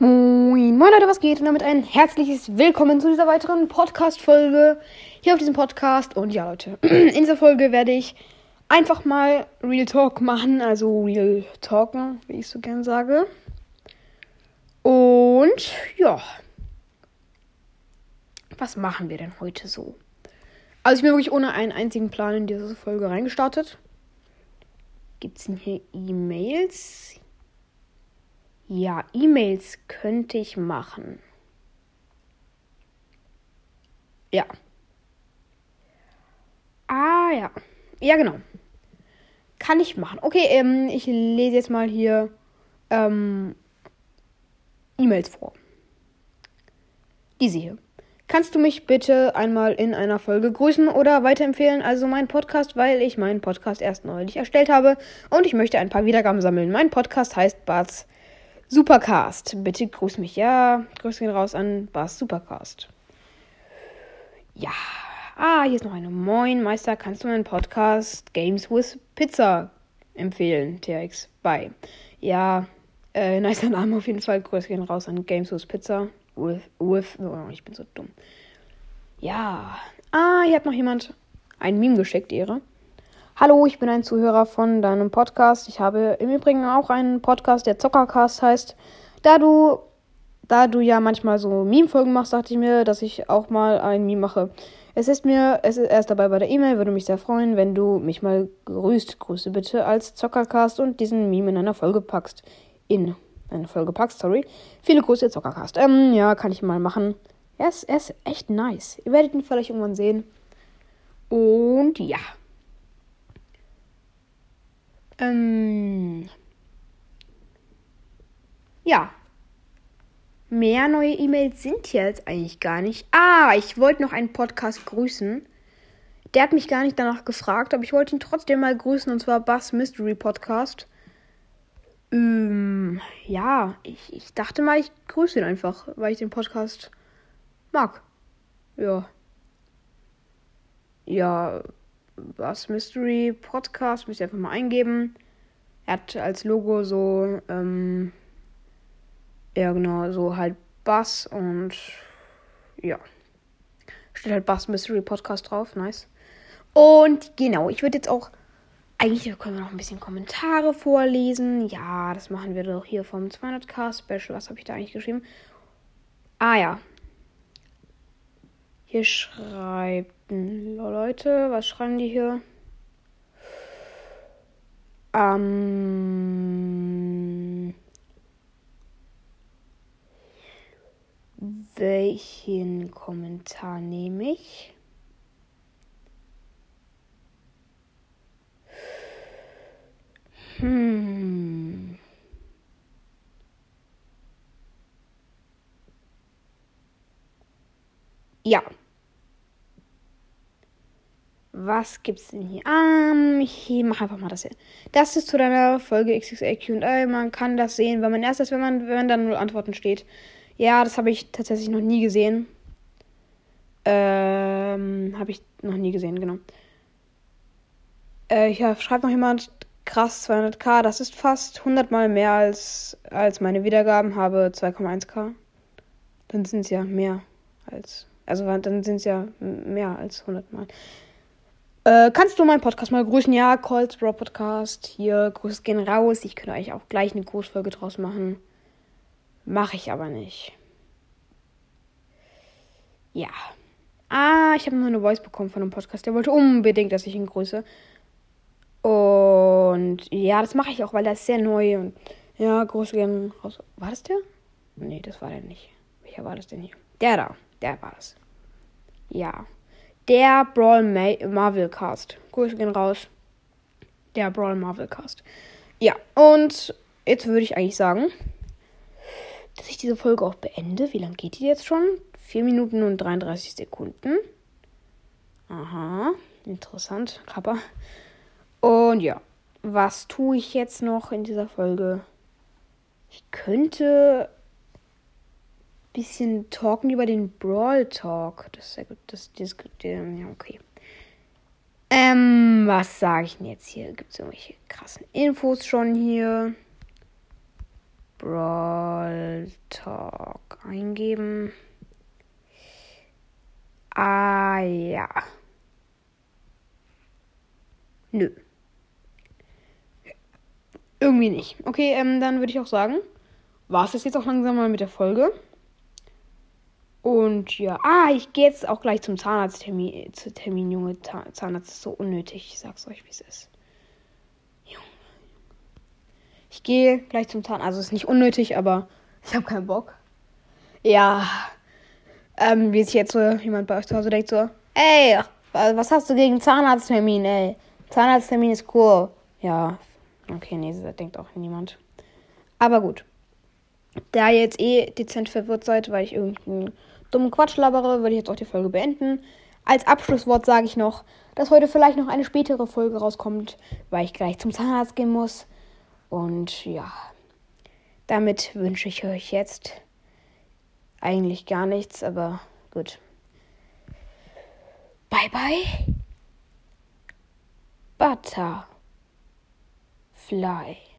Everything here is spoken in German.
Moin, moin Leute, was geht? Und damit ein herzliches Willkommen zu dieser weiteren Podcast-Folge hier auf diesem Podcast. Und ja, Leute, in dieser Folge werde ich einfach mal Real Talk machen, also Real Talken, wie ich so gern sage. Und ja, was machen wir denn heute so? Also ich bin wirklich ohne einen einzigen Plan in diese Folge reingestartet. Gibt es denn hier E-Mails? Ja, E-Mails könnte ich machen. Ja. Ah, ja. Ja, genau. Kann ich machen. Okay, ähm, ich lese jetzt mal hier ähm, E-Mails vor. Diese hier. Kannst du mich bitte einmal in einer Folge grüßen oder weiterempfehlen, also meinen Podcast, weil ich meinen Podcast erst neulich erstellt habe und ich möchte ein paar Wiedergaben sammeln. Mein Podcast heißt Bats Supercast. Bitte grüß mich. Ja, Grüße gehen raus an Bas Supercast. Ja. Ah, hier ist noch eine. Moin, Meister. Kannst du meinen Podcast Games with Pizza empfehlen? TX. Bye. Ja, äh, nicer Name auf jeden Fall. Grüße gehen raus an Games with Pizza. With, with, oh, ich bin so dumm. Ja. Ah, hier hat noch jemand ein Meme geschickt, Ehre. Hallo, ich bin ein Zuhörer von deinem Podcast. Ich habe im Übrigen auch einen Podcast, der Zockercast heißt. Da du, da du ja manchmal so Meme-Folgen machst, dachte ich mir, dass ich auch mal ein Meme mache. Es ist mir, es ist erst dabei bei der E-Mail, würde mich sehr freuen, wenn du mich mal grüßt. Grüße bitte als Zockercast und diesen Meme in einer Folge packst. In eine Folge packst, sorry. Viele Grüße, Zockercast. Ähm, ja, kann ich mal machen. Er ist, er ist echt nice. Ihr werdet ihn vielleicht irgendwann sehen. Und ja. Ähm. Ja. Mehr neue E-Mails sind jetzt eigentlich gar nicht. Ah, ich wollte noch einen Podcast grüßen. Der hat mich gar nicht danach gefragt, aber ich wollte ihn trotzdem mal grüßen und zwar Bass Mystery Podcast. Ähm, ja, ich, ich dachte mal, ich grüße ihn einfach, weil ich den Podcast mag. Ja. Ja, was Mystery Podcast, müsst ihr einfach mal eingeben. Er hat als Logo so, ähm, ja genau, so halt Bass und ja. Steht halt Bass Mystery Podcast drauf, nice. Und genau, ich würde jetzt auch, eigentlich können wir noch ein bisschen Kommentare vorlesen. Ja, das machen wir doch hier vom 200k Special. Was habe ich da eigentlich geschrieben? Ah ja, hier schreibt Leute, was schreiben die hier? Ähm, welchen Kommentar nehme ich? Hm. Ja. Was gibt's denn hier? Um, ich mache einfach mal das hier. Das ist zu deiner Folge XXL QA. Man kann das sehen, wenn man erst ist, wenn man, wenn man dann nur Antworten steht. Ja, das habe ich tatsächlich noch nie gesehen. Ähm, habe ich noch nie gesehen, genau. Äh, hier schreibt noch jemand, krass, 200k, das ist fast 100 mal mehr als, als meine Wiedergaben, habe 2,1k. Dann sind es ja mehr als, also dann sind es ja mehr als 100 mal. Äh, kannst du meinen Podcast mal grüßen? Ja, Colts Bro Podcast. Hier, Grüße gehen raus. Ich könnte euch auch gleich eine Grußfolge draus machen. Mache ich aber nicht. Ja. Ah, ich habe nur eine Voice bekommen von einem Podcast. Der wollte unbedingt, dass ich ihn grüße. Und ja, das mache ich auch, weil der ist sehr neu. Und ja, Grüße gehen raus. War das der? Nee, das war der nicht. Welcher war das denn hier? Der da. Der war es. Ja der Brawl Marvel Cast. Grüße gehen raus. Der Brawl Marvel Cast. Ja, und jetzt würde ich eigentlich sagen, dass ich diese Folge auch beende. Wie lange geht die jetzt schon? 4 Minuten und 33 Sekunden. Aha, interessant, Kappa. Und ja, was tue ich jetzt noch in dieser Folge? Ich könnte bisschen talken über den Brawl Talk. Das ist sehr gut. Das diskutieren. Ja, okay. Ähm, was sage ich denn jetzt hier? Gibt es irgendwelche krassen Infos schon hier? Brawl Talk. eingeben. Ah ja. Nö. Irgendwie nicht. Okay, ähm, dann würde ich auch sagen, war es das jetzt auch langsam mal mit der Folge. Und ja, ah, ich gehe jetzt auch gleich zum Zahnarzttermin, zu Termin, Junge. Zahnarzt ist so unnötig. Ich sag's euch, wie es ist. Junge. Ich gehe gleich zum Zahnarzt. Also ist nicht unnötig, aber ich habe keinen Bock. Ja. Ähm, wie sich jetzt so jemand bei euch zu Hause denkt, so, ey, was hast du gegen Zahnarzttermin, ey? Zahnarzttermin ist cool. Ja, okay, nee, das denkt auch niemand. Aber gut. Da ihr jetzt eh dezent verwirrt seid, weil ich irgendeinen dummen Quatsch labere, würde ich jetzt auch die Folge beenden. Als Abschlusswort sage ich noch, dass heute vielleicht noch eine spätere Folge rauskommt, weil ich gleich zum Zahnarzt gehen muss. Und ja, damit wünsche ich euch jetzt eigentlich gar nichts, aber gut. Bye bye. Butterfly.